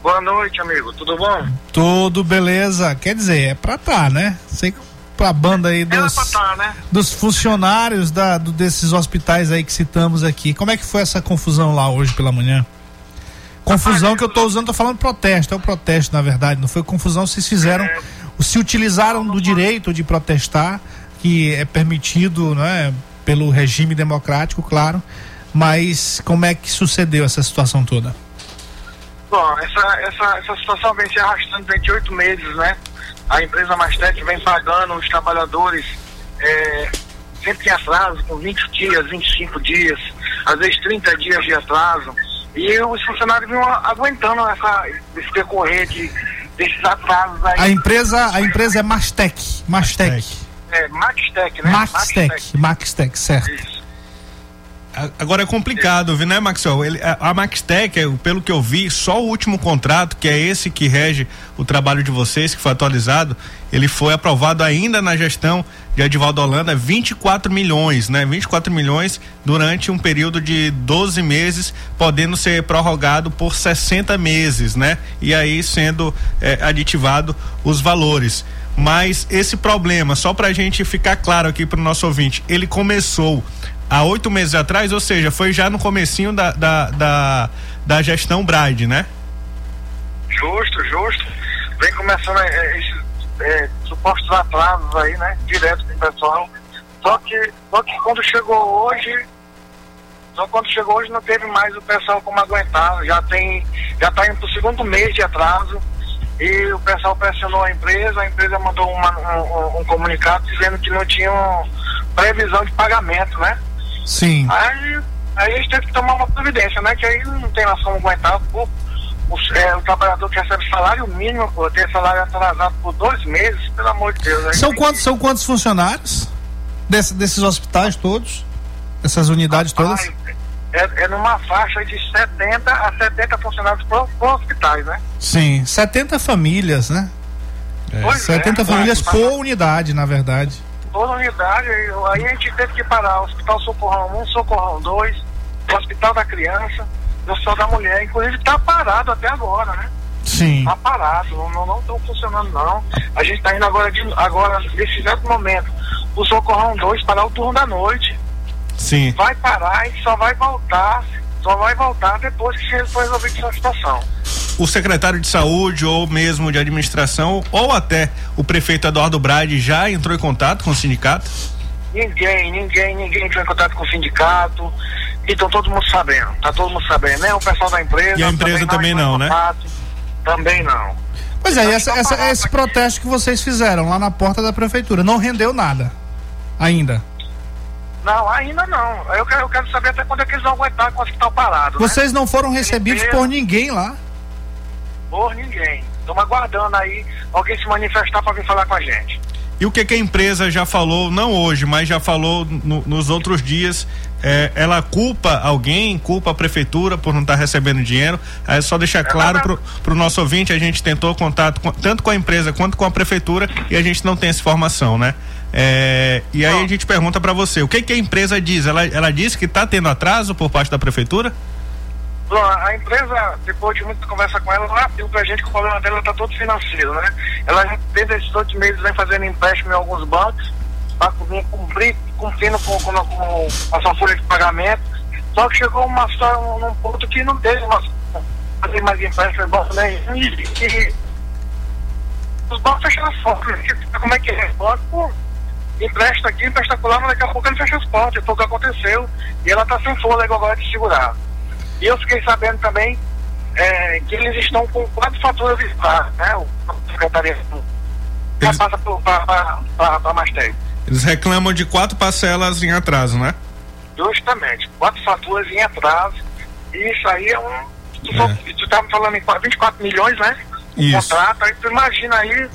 K: Boa noite, amigo. Tudo bom?
A: Tudo beleza? Quer dizer, é pra tá, né? Sei que pra banda aí dos,
K: tá, né?
A: dos funcionários da, do- desses hospitais aí que citamos aqui. Como é que foi essa confusão lá hoje pela manhã? Confusão que eu tô usando, tô falando protesto, é o protesto na verdade, não foi confusão, vocês fizeram, se utilizaram do direito de protestar, que é permitido, não é, pelo regime democrático, claro. Mas como é que sucedeu essa situação toda?
K: Bom, essa, essa, essa situação vem se arrastando durante oito meses, né? A empresa Mastec vem pagando os trabalhadores é, sempre em atraso, com 20 dias, 25 dias, às vezes 30 dias de atraso. E os funcionários vinham aguentando essa, esse decorrer de, desses atrasos aí.
A: A empresa, a empresa é Mastec. Mastec.
K: É, Maxtec, né?
A: Maxtec, Maxtec, certo.
K: Isso.
E: Agora é complicado, viu, né, Maxwell? Ele, a, a Maxtec, é, pelo que eu vi, só o último contrato, que é esse que rege o trabalho de vocês, que foi atualizado, ele foi aprovado ainda na gestão de Edivaldo Holanda, 24 milhões, né? 24 milhões durante um período de 12 meses, podendo ser prorrogado por 60 meses, né? E aí sendo é, aditivado os valores. Mas esse problema, só para a gente ficar claro aqui para o nosso ouvinte, ele começou há oito meses atrás, ou seja, foi já no comecinho da, da, da, da gestão Bride, né?
K: Justo, justo. Vem começando é, esses é, supostos atrasos aí, né? Direto com o pessoal. Só que, só que quando chegou hoje, só quando chegou hoje não teve mais o pessoal como aguentar. Já tem, já tá indo pro segundo mês de atraso. E o pessoal pressionou a empresa, a empresa mandou uma, um, um comunicado dizendo que não tinham previsão de pagamento, né?
A: Sim.
K: Aí, aí a gente teve que tomar uma providência, né? Que aí não tem nós como aguentar. Pô, o, é, o trabalhador que recebe salário mínimo, pô, ter salário atrasado por dois meses, pelo amor de Deus.
A: São
K: tem
A: quantos, são quantos funcionários Desse- desses hospitais todos? Dessas unidades todas?
K: que- É, é numa faixa de 70 a 70 funcionários por, por hospitais, né?
A: Sim, 70 famílias, né?
K: É,
A: 70 famílias
K: mas-
A: por unidade, na verdade.
K: Toda unidade, aí a gente teve que parar o Hospital Socorrão 1, Socorrão 2, o Hospital da Criança, o Hospital da Mulher, inclusive está parado até agora, né?
A: Sim.
K: Tá parado, não estão funcionando não. A gente está indo agora, de, agora, nesse exato momento, o Socorrão 2 parar o turno da noite.
E: Sim.
K: Vai parar e só vai voltar, só vai voltar depois que for resolvida essa situação.
E: O secretário de saúde ou mesmo de administração ou até o prefeito Eduardo Brade já entrou em contato com o sindicato?
K: Ninguém, ninguém, ninguém entrou em contato com o sindicato. Então todo mundo sabendo, tá todo mundo sabendo, né? O pessoal da empresa.
E: E a empresa também
K: entrou em
E: não, né?
K: contato, Também não.
A: Pois é, e essa, essa- esse protesto que vocês fizeram lá na porta da prefeitura não rendeu nada. Ainda.
K: Não, ainda não. Eu quero, eu quero saber até quando é que eles vão aguentar com o hospital parado. né?
A: Vocês não foram recebidos por ninguém lá.
K: Por ninguém. Estamos aguardando aí alguém se manifestar para vir falar com a gente.
E: E o que, que a empresa já falou, não hoje, mas já falou no- nos outros dias, é, ela culpa alguém, culpa a prefeitura por não estar recebendo dinheiro. É só deixar claro pro, pro nosso ouvinte, a gente tentou contato com- tanto com a empresa quanto com a prefeitura e a gente não tem essa informação, né? É, e aí a gente pergunta para você, o que que a empresa diz? Ela, ela disse que está tendo atraso por parte da prefeitura?
K: Bom, a empresa, depois de muita conversa com ela, ela abriu pra gente que o problema dela está todo financeiro, né? Ela desde esses oito meses vem fazendo empréstimo em alguns bancos para cumprir, cumprindo com, com, com a sua folha de pagamento. Só que chegou uma num ponto que não teve uma fazer mais empréstimo em banco nenhum e, e os bancos fecharam as portas. Como é que é? Banco empresta aqui, empresta lá, mas daqui a pouco ele fecha as portas. Foi o que aconteceu. E ela está sem fôlego agora de segurar. E eu fiquei sabendo também é, que eles estão com quatro faturas vistas, né? O secretaria já passa para a Mastec.
E: Eles reclamam de quatro parcelas em atraso, né?
K: Justamente, quatro faturas em atraso. E isso aí é um. Tu, só- tu falando em qua- 24 milhões, né? O
E: Isso.
K: contrato, aí tu imagina aí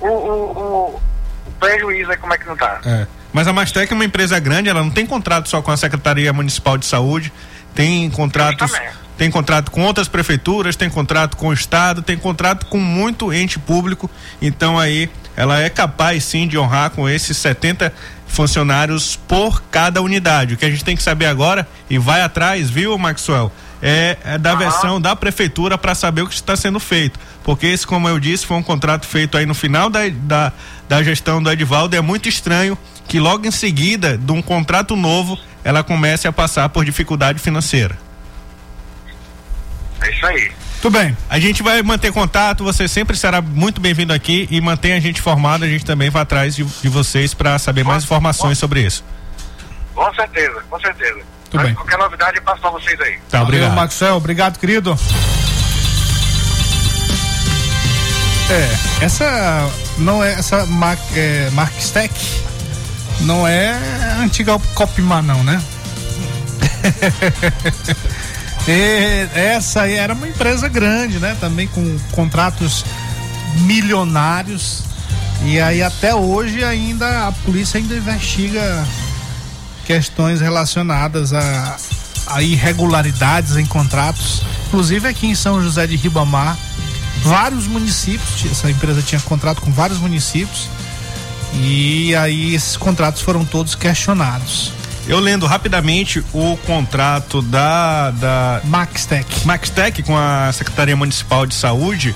K: o, o, o, o prejuízo aí como é que não tá.
E: É. Mas a Mastec é uma empresa grande, ela não tem contrato só com a Secretaria Municipal de Saúde, tem contratos, tem contrato com outras prefeituras, tem contrato com o estado, tem contrato com muito ente público, então aí ela é capaz sim de honrar com esses 70 funcionários por cada unidade. O que a gente tem que saber agora e vai atrás, viu, Maxwell? É, é da versão da prefeitura para saber o que está sendo feito. Porque esse, como eu disse, foi um contrato feito aí no final da, da, da gestão do Edivaldo. É muito estranho que logo em seguida de um contrato novo ela comece a passar por dificuldade financeira.
K: É isso aí.
A: Tudo bem.
E: A gente vai manter contato, você sempre será muito bem-vindo aqui e mantenha a gente informado, a gente também vai atrás de, de vocês para saber mais informações sobre isso.
K: Com certeza, com certeza.
A: Tudo bem.
K: Qualquer novidade eu passo pra vocês aí.
E: Tá, obrigado.
A: Valeu, Maxwell, obrigado, querido. É, essa não é essa Mark, é, Mark Stack não é a antiga Copimar não, né? Essa aí era uma empresa grande, né? Também com contratos milionários. E aí até hoje ainda a polícia ainda investiga questões relacionadas a, a irregularidades em contratos. Inclusive aqui em São José de Ribamar, vários municípios, essa empresa tinha contrato com vários municípios. E aí esses contratos foram todos questionados.
E: Eu lendo rapidamente o contrato da da
A: Maxtec.
E: Maxtec com a Secretaria Municipal de Saúde,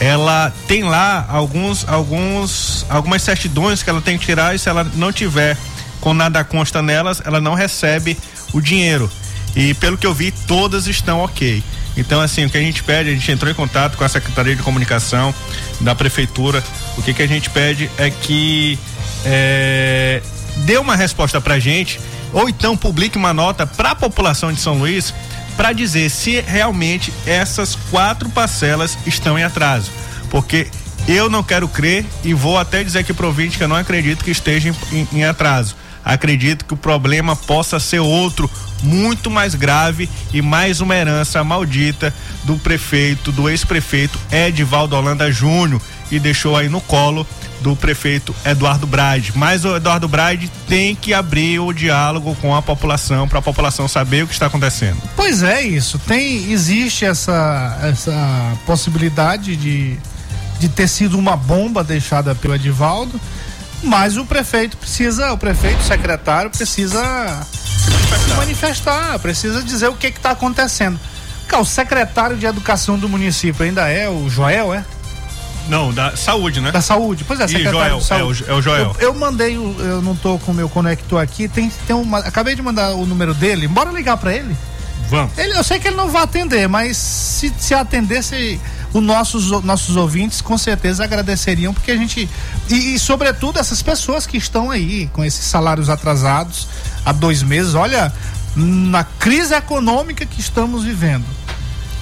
E: ela tem lá alguns alguns algumas certidões que ela tem que tirar e se ela não tiver com nada consta nelas, ela não recebe o dinheiro. E pelo que eu vi, todas estão ok. Então, assim, o que a gente pede, a gente entrou em contato com a Secretaria de Comunicação da Prefeitura. O que, que a gente pede é que é, dê uma resposta pra gente, ou então publique uma nota para a população de São Luís para dizer se realmente essas quatro parcelas estão em atraso. Porque eu não quero crer e vou até dizer aqui pro ouvinte que eu não acredito que esteja em, em, em atraso. Acredito que o problema possa ser outro, muito mais grave e mais uma herança maldita do prefeito, do ex-prefeito Edivaldo Holanda Júnior, e deixou aí no colo do prefeito Eduardo Brade. Mas o Eduardo Brade tem que abrir o diálogo com a população para a população saber o que está acontecendo.
A: Pois é isso. Tem existe essa essa possibilidade de de ter sido uma bomba deixada pelo Edivaldo, mas o prefeito precisa, o prefeito, o secretário precisa manifestar, manifestar precisa dizer o que está acontecendo. Cara, o secretário de educação do município ainda é o Joel, é?
E: Não, da saúde, né?
A: Da saúde, pois é, secretário
E: Joel,
A: de saúde.
E: é o- é o Joel.
A: Eu, eu mandei, o- eu não tô com o meu conector aqui, tem, tem uma, acabei de mandar o número dele, bora ligar para ele?
E: Vamos.
A: Ele, eu sei que ele não vai atender, mas se, se atendesse, os nossos, nossos ouvintes com certeza agradeceriam, porque a gente. E, e, sobretudo essas pessoas que estão aí com esses salários atrasados há dois meses, olha, na crise econômica que estamos vivendo.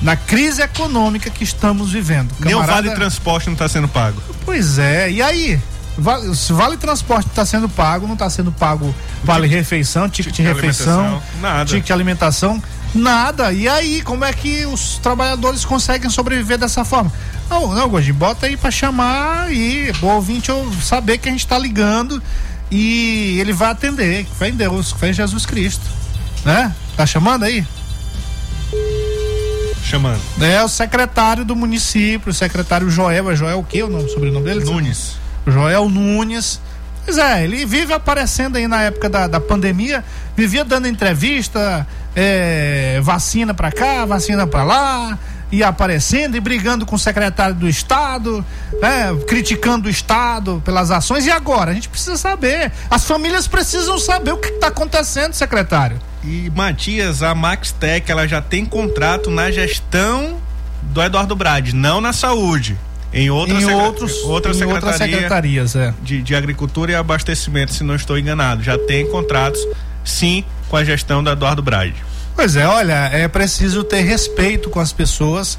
A: Na crise econômica que estamos vivendo. Camarada-
E: vale transporte não está sendo pago.
A: Pois é, e aí? Vale, vale transporte está sendo pago, não está sendo pago vale refeição, ticket de
E: de
A: refeição, ticket de alimentação, nada. E aí, como é que os trabalhadores conseguem sobreviver dessa forma? Não, não, Gordinho, bota aí para chamar e o ouvinte eu saber que a gente está ligando e ele vai atender, que fé em Deus, que em Jesus Cristo, né? Tá chamando aí?
E: Chamando.
A: É o secretário do município, o secretário Joel, é Joel o quê? O nome, sobrenome dele?
E: Nunes.
A: Joel Nunes. Pois é, ele vive aparecendo aí na época da, da pandemia, vivia dando entrevista, é, vacina pra cá, vacina pra lá, ia aparecendo e brigando com o secretário do Estado, né, criticando o Estado pelas ações. E agora? A gente precisa saber. As famílias precisam saber o que está acontecendo, secretário.
E: E Matias, a Maxtec, ela já tem contrato na gestão do Eduardo Brade, não na saúde. Em outras,
A: Em outros-
E: outra
A: em
E: secretaria
A: outras secretarias, é.
E: de, de agricultura e abastecimento, se não estou enganado. Já tem contratos, sim, com a gestão do Eduardo Brade.
A: Pois é, olha, é preciso ter respeito com as pessoas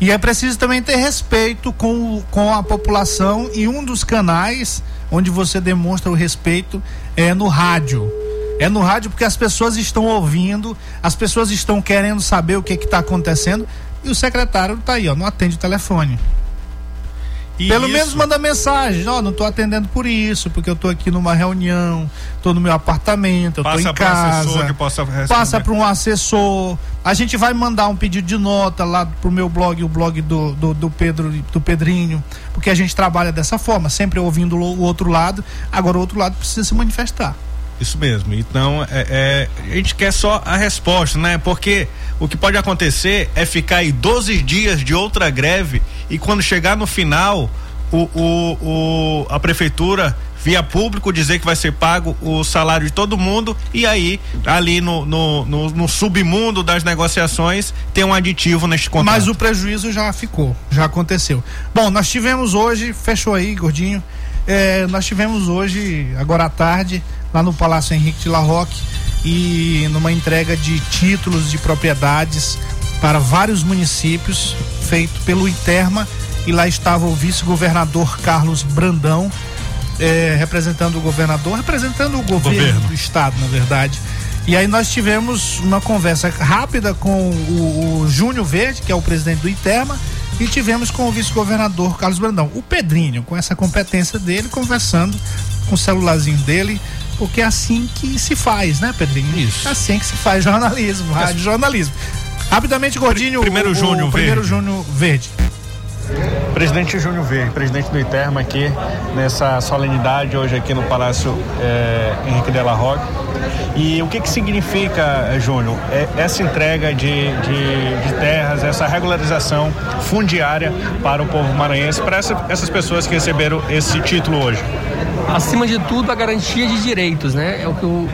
A: e é preciso também ter respeito com, com a população e um dos canais onde você demonstra o respeito é no rádio. É no rádio porque as pessoas estão ouvindo, as pessoas estão querendo saber o que está acontecendo e o secretário tá aí, ó, não atende o telefone.
E: E
A: Pelo
E: isso-
A: menos manda mensagem, ó, não tô atendendo por isso, porque eu tô aqui numa reunião, tô no meu apartamento, eu tô
E: Passa
A: em
E: pra assessor
A: casa.
E: que possa responder.
A: Passa para um assessor. A gente vai mandar um pedido de nota lá pro meu blog, o blog do, do, do Pedro, do Pedrinho, porque a gente trabalha dessa forma, sempre ouvindo o outro lado. Agora o outro lado precisa se manifestar.
E: Isso mesmo. Então, é, é, a gente quer só a resposta, né? Porque o que pode acontecer é ficar aí 12 dias de outra greve e quando chegar no final, o, o, o- a prefeitura via público dizer que vai ser pago o salário de todo mundo e aí ali no, no, no, no submundo das negociações tem um aditivo neste contrato.
A: Mas o prejuízo já ficou, já aconteceu. Bom, nós tivemos hoje, fechou aí, gordinho. é, nós tivemos hoje, agora à tarde, lá no Palácio Henrique de La Roque, e numa entrega de títulos de propriedades para vários municípios, feito pelo Iterma, e lá estava o vice-governador Carlos Brandão, eh, representando o governador, representando o governo,
E: Governo.
A: do estado, na verdade. E aí nós tivemos uma conversa rápida com o, o Júnior Verde, que é o presidente do Iterma, e tivemos com o vice-governador Carlos Brandão. O Pedrinho, com essa competência dele, conversando com o celularzinho dele, porque é assim que se faz, né, Pedrinho? Isso. É assim que se faz jornalismo, rádio jornalismo. Rapidamente, Gordinho.
E: Primeiro
A: o, o
E: Júnior
A: Primeiro
E: Verde.
A: Júnior Verde.
E: Presidente Júnior Verde, presidente do Iterma aqui nessa solenidade hoje aqui no Palácio eh, Henrique Della Roque. E o que que significa, eh, Júnior, é- essa entrega de, de, de terras, essa regularização fundiária para o povo maranhense, para essa- essas pessoas que receberam esse título hoje?
L: Acima de tudo, a garantia de direitos, né? É o que o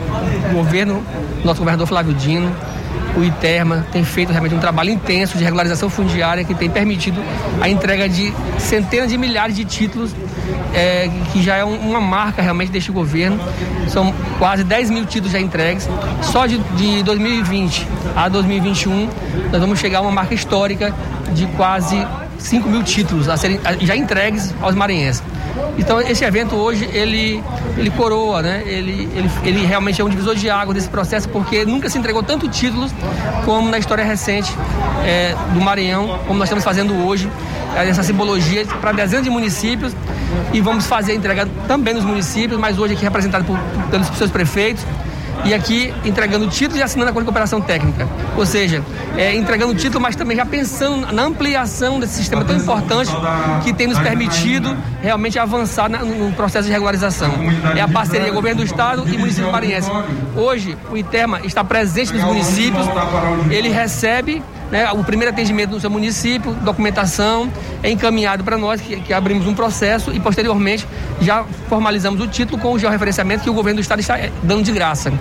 L: governo, nosso governador Flávio Dino, o ITERMA, tem feito realmente um trabalho intenso de regularização fundiária que tem permitido a entrega de centenas de milhares de títulos, é, que já é um- uma marca realmente deste governo. São quase 10 mil títulos já entregues. Só de, de 2020 a 2021, nós vamos chegar a uma marca histórica de quase 5 mil títulos a serem a- já entregues aos maranhenses. Então esse evento hoje ele ele coroa, né? Ele, ele, ele realmente é um divisor de água desse processo porque nunca se entregou tanto títulos como na história recente é, do Maranhão, como nós estamos fazendo hoje é, essa simbologia para dezenas de municípios e vamos fazer a entrega também nos municípios, mas hoje aqui representado por, pelos seus prefeitos e aqui entregando títulos e assinando a de cooperação técnica. Ou seja, é, entregando título, mas também já pensando na ampliação desse sistema tão importante que tem nos permitido realmente avançar na- no processo de regularização. É a parceria governo do estado e município maranhense. Hoje, o ITERMA está presente nos municípios, ele recebe né, o primeiro atendimento no seu município, documentação, é encaminhado para nós, que, que abrimos um processo e posteriormente já formalizamos o título com o georreferenciamento que o governo do estado está eh, dando de graça.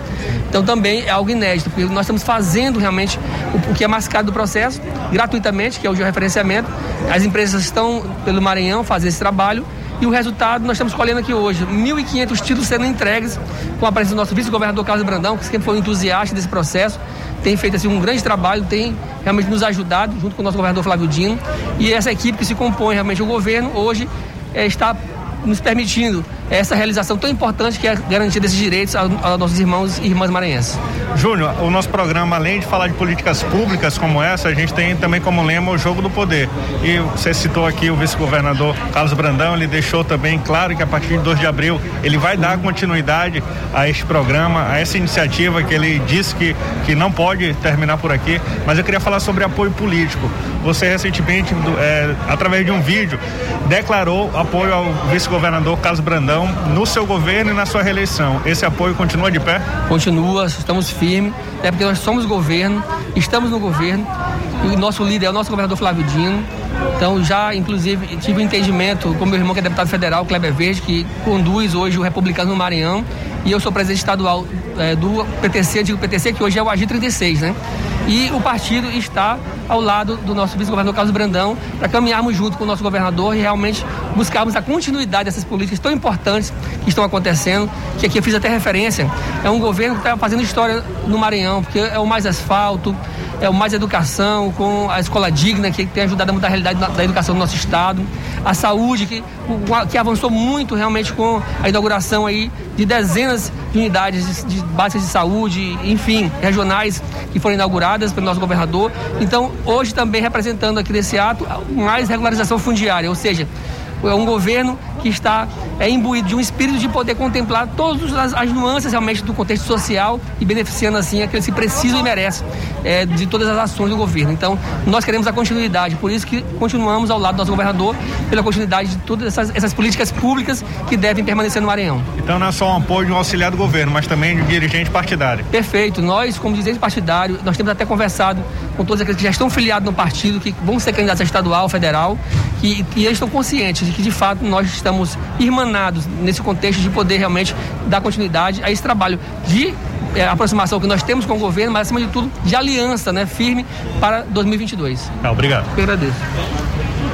L: Então também é algo inédito, porque nós estamos fazendo realmente o, o que é mascado do processo, gratuitamente, que é o georreferenciamento. As empresas estão pelo Maranhão fazendo esse trabalho e o resultado nós estamos colhendo aqui hoje. 1.500 títulos sendo entregues com a presença do nosso vice-governador Carlos Brandão, que sempre foi um entusiasta desse processo, tem feito assim, um grande trabalho, tem realmente nos ajudado, junto com o nosso governador Flávio Dino. E essa equipe que se compõe realmente o governo, hoje eh, está nos permitindo essa realização tão importante que é a garantia desses direitos aos, aos nossos irmãos e irmãs maranhenses.
E: Júnior, o nosso programa, além de falar de políticas públicas como essa, a gente tem também como lema o jogo do poder. E você citou aqui o vice-governador Carlos Brandão, ele deixou também claro que a partir de 2 de abril ele vai dar continuidade a este programa, a essa iniciativa que ele disse que, que não pode terminar por aqui. Mas eu queria falar sobre apoio político. Você recentemente, é, através de um vídeo, declarou apoio ao vice-governador Carlos Brandão no seu governo e na sua reeleição. Esse apoio continua de pé?
L: Continua, estamos firmes, é porque nós somos governo, estamos no governo, e o nosso líder é o nosso governador Flávio Dino. Então já, inclusive, tive um entendimento com meu irmão que é deputado federal, Kleber Verde, que conduz hoje o Republicano no Maranhão, e eu sou presidente estadual eh, do PTC, antigo PTC, que hoje é o Agir 36, né? E o partido está ao lado do nosso vice-governador Carlos Brandão para caminharmos junto com o nosso governador e realmente buscarmos a continuidade dessas políticas tão importantes que estão acontecendo, que aqui eu fiz até referência. É um governo que está fazendo história no Maranhão, porque é o mais asfalto, é o mais educação, com a escola digna, que tem ajudado a mudar a realidade da, educação do nosso estado, a saúde, que, que avançou muito realmente com a inauguração aí de dezenas de unidades de, de básicas de saúde, enfim, regionais que foram inauguradas pelo nosso governador. Então, hoje também representando aqui nesse ato mais regularização fundiária, ou seja, é um governo que está é, imbuído de um espírito de poder contemplar todas as, as nuances realmente do contexto social e beneficiando assim aqueles que precisam e merecem é, de todas as ações do governo. Então, nós queremos a continuidade, por isso que continuamos ao lado do nosso governador, pela continuidade de todas essas, essas políticas públicas que devem permanecer no Maranhão.
E: Então não é só um apoio de um auxiliar do governo, mas também de um dirigente partidário.
L: Perfeito. Nós, como dirigente partidário, nós temos até conversado com todos aqueles que já estão filiados no partido, que vão ser candidatos a estadual, federal, que, que eles estão conscientes de que, de fato, nós estamos irmanados nesse contexto de poder realmente dar continuidade a esse trabalho de eh, aproximação que nós temos com o governo, mas, acima de tudo, de aliança né, firme para 2022.
E: Tá, obrigado.
L: Eu agradeço.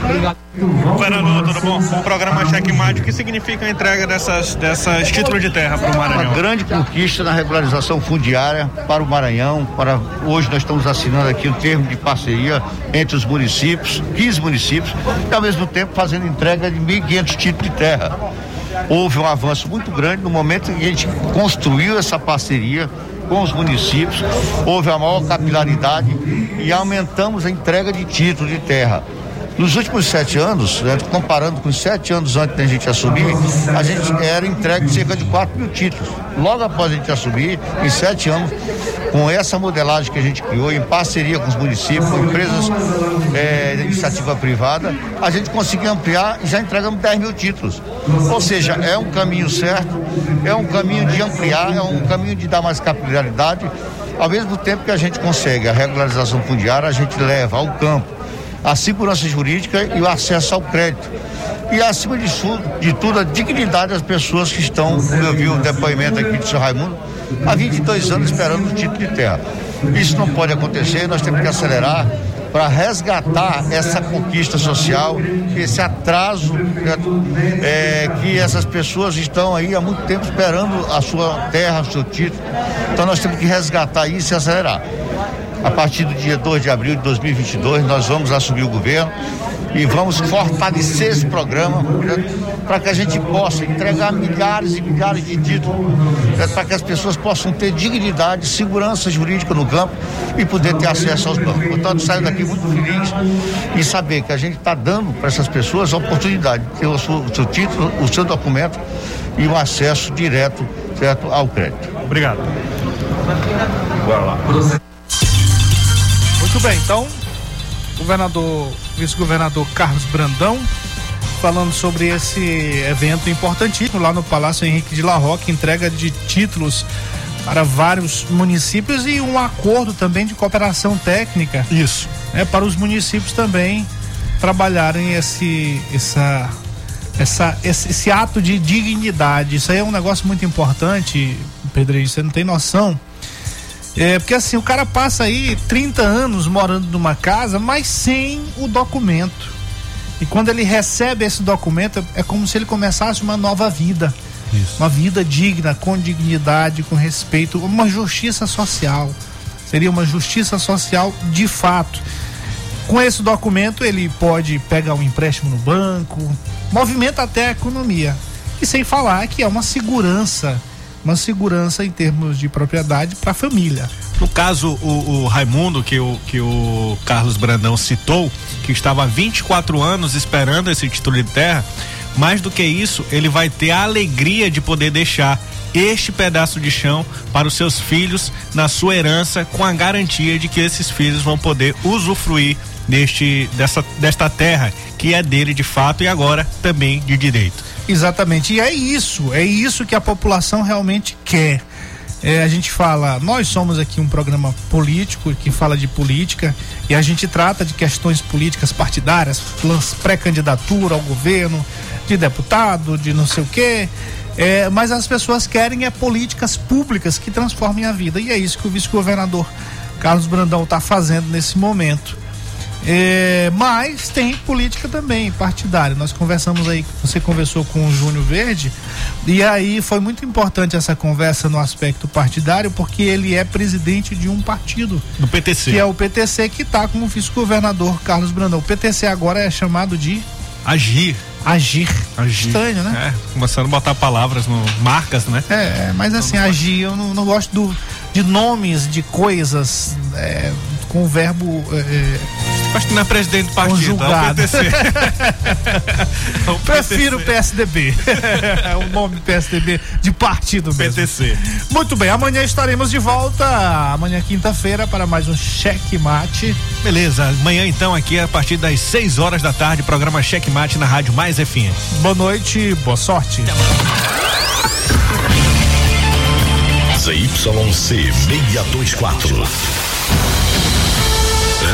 L: Obrigado.
E: Governador, tudo bom? O programa Checkmate, o que significa a entrega dessas, dessas títulos de terra para o Maranhão?
M: Uma grande conquista na regularização fundiária para o Maranhão. Para hoje nós estamos assinando aqui o termo de parceria entre os municípios, 15 municípios, e ao mesmo tempo fazendo entrega de 1.500 títulos de terra. Houve um avanço muito grande no momento em que a gente construiu essa parceria com os municípios, houve a maior capilaridade e aumentamos a entrega de títulos de terra. Nos últimos sete anos, né, comparando com os sete anos antes da gente assumir, a gente era entregue cerca de 4 mil títulos. Logo após a gente assumir, em sete anos, com essa modelagem que a gente criou, em parceria com os municípios, com empresas é, de iniciativa privada, a gente conseguiu ampliar e já entregamos 10 mil títulos. Ou seja, é um caminho certo, é um caminho de ampliar, é um caminho de dar mais capilaridade. Ao mesmo tempo que a gente consegue a regularização fundiária, a gente leva ao campo a segurança jurídica e o acesso ao crédito. E acima de de tudo, a dignidade das pessoas que estão, como eu vi o depoimento aqui do senhor Raimundo, há 22 anos esperando o título de terra. Isso não pode acontecer, nós temos que acelerar para resgatar essa conquista social, esse atraso né, é, que essas pessoas estão aí há muito tempo esperando a sua terra, o seu título. Então nós temos que resgatar isso e acelerar. A partir do dia 2 de abril de 2022, nós vamos assumir o governo e vamos fortalecer esse programa né, para que a gente possa entregar milhares e milhares de títulos, né, para que as pessoas possam ter dignidade, segurança jurídica no campo e poder ter acesso aos bancos. Portanto, saio daqui muito feliz em saber que a gente está dando para essas pessoas a oportunidade de ter o seu, o seu título, o seu documento e o acesso direto certo, ao crédito.
E: Obrigado.
M: Bora lá.
A: Muito bem, então, governador, vice-governador Carlos Brandão, falando sobre esse evento importantíssimo lá no Palácio Henrique de La Roque, entrega de títulos para vários municípios e um acordo também de cooperação técnica.
E: Isso.
A: É, para os municípios também trabalharem esse, essa, essa, esse, esse ato de dignidade. Isso aí é um negócio muito importante, Pedrinho, você não tem noção. É, porque assim, o cara passa aí 30 anos morando numa casa, mas sem o documento. E quando ele recebe esse documento, é como se ele começasse uma nova vida.
E: Isso.
A: Uma vida digna, com dignidade, com respeito, uma justiça social. Seria uma justiça social de fato. Com esse documento, ele pode pegar um empréstimo no banco, movimenta até a economia. E sem falar que é uma segurança uma segurança em termos de propriedade para a família.
E: No caso, o, o, Raimundo, que o, que o Carlos Brandão citou, que estava há 24 anos esperando esse título de terra, mais do que isso, ele vai ter a alegria de poder deixar este pedaço de chão para os seus filhos na sua herança, com a garantia de que esses filhos vão poder usufruir deste, dessa, desta terra que é dele de fato e agora também de direito.
A: Exatamente. E é isso, é isso que a população realmente quer. É, a gente fala, nós somos aqui um programa político que fala de política e a gente trata de questões políticas partidárias, pré-candidatura ao governo, de deputado, de não sei o quê. É, mas as pessoas querem é políticas públicas que transformem a vida. E é isso que o vice-governador Carlos Brandão está fazendo nesse momento. É, mas tem política também partidária. Nós conversamos aí, você conversou com o Júnior Verde, e aí foi muito importante essa conversa no aspecto partidário, porque ele é presidente de um partido.
E: Do PTC.
A: Que é o PTC, que está com o vice-governador Carlos Brandão. O PTC agora é chamado de.
E: Agir.
A: Agir.
E: Agir.
A: Estranho, né?
E: É, começando a botar palavras, no, marcas, né?
A: É, mas assim, agir, eu não, não gosto do, de nomes de coisas é, com o verbo. É,
E: Acho que não é presidente do partido,
A: Conjugado.
E: é o PTC. É o
A: Prefiro o PSDB. é o nome PSDB de partido mesmo.
E: PTC.
A: Muito bem, amanhã estaremos de volta. Amanhã, quinta-feira, para mais um Cheque Mate.
E: Beleza, amanhã então aqui a partir das 6 horas da tarde, programa Cheque Mate na Rádio Mais FM.
A: Boa noite, boa sorte.
B: ZYC 624.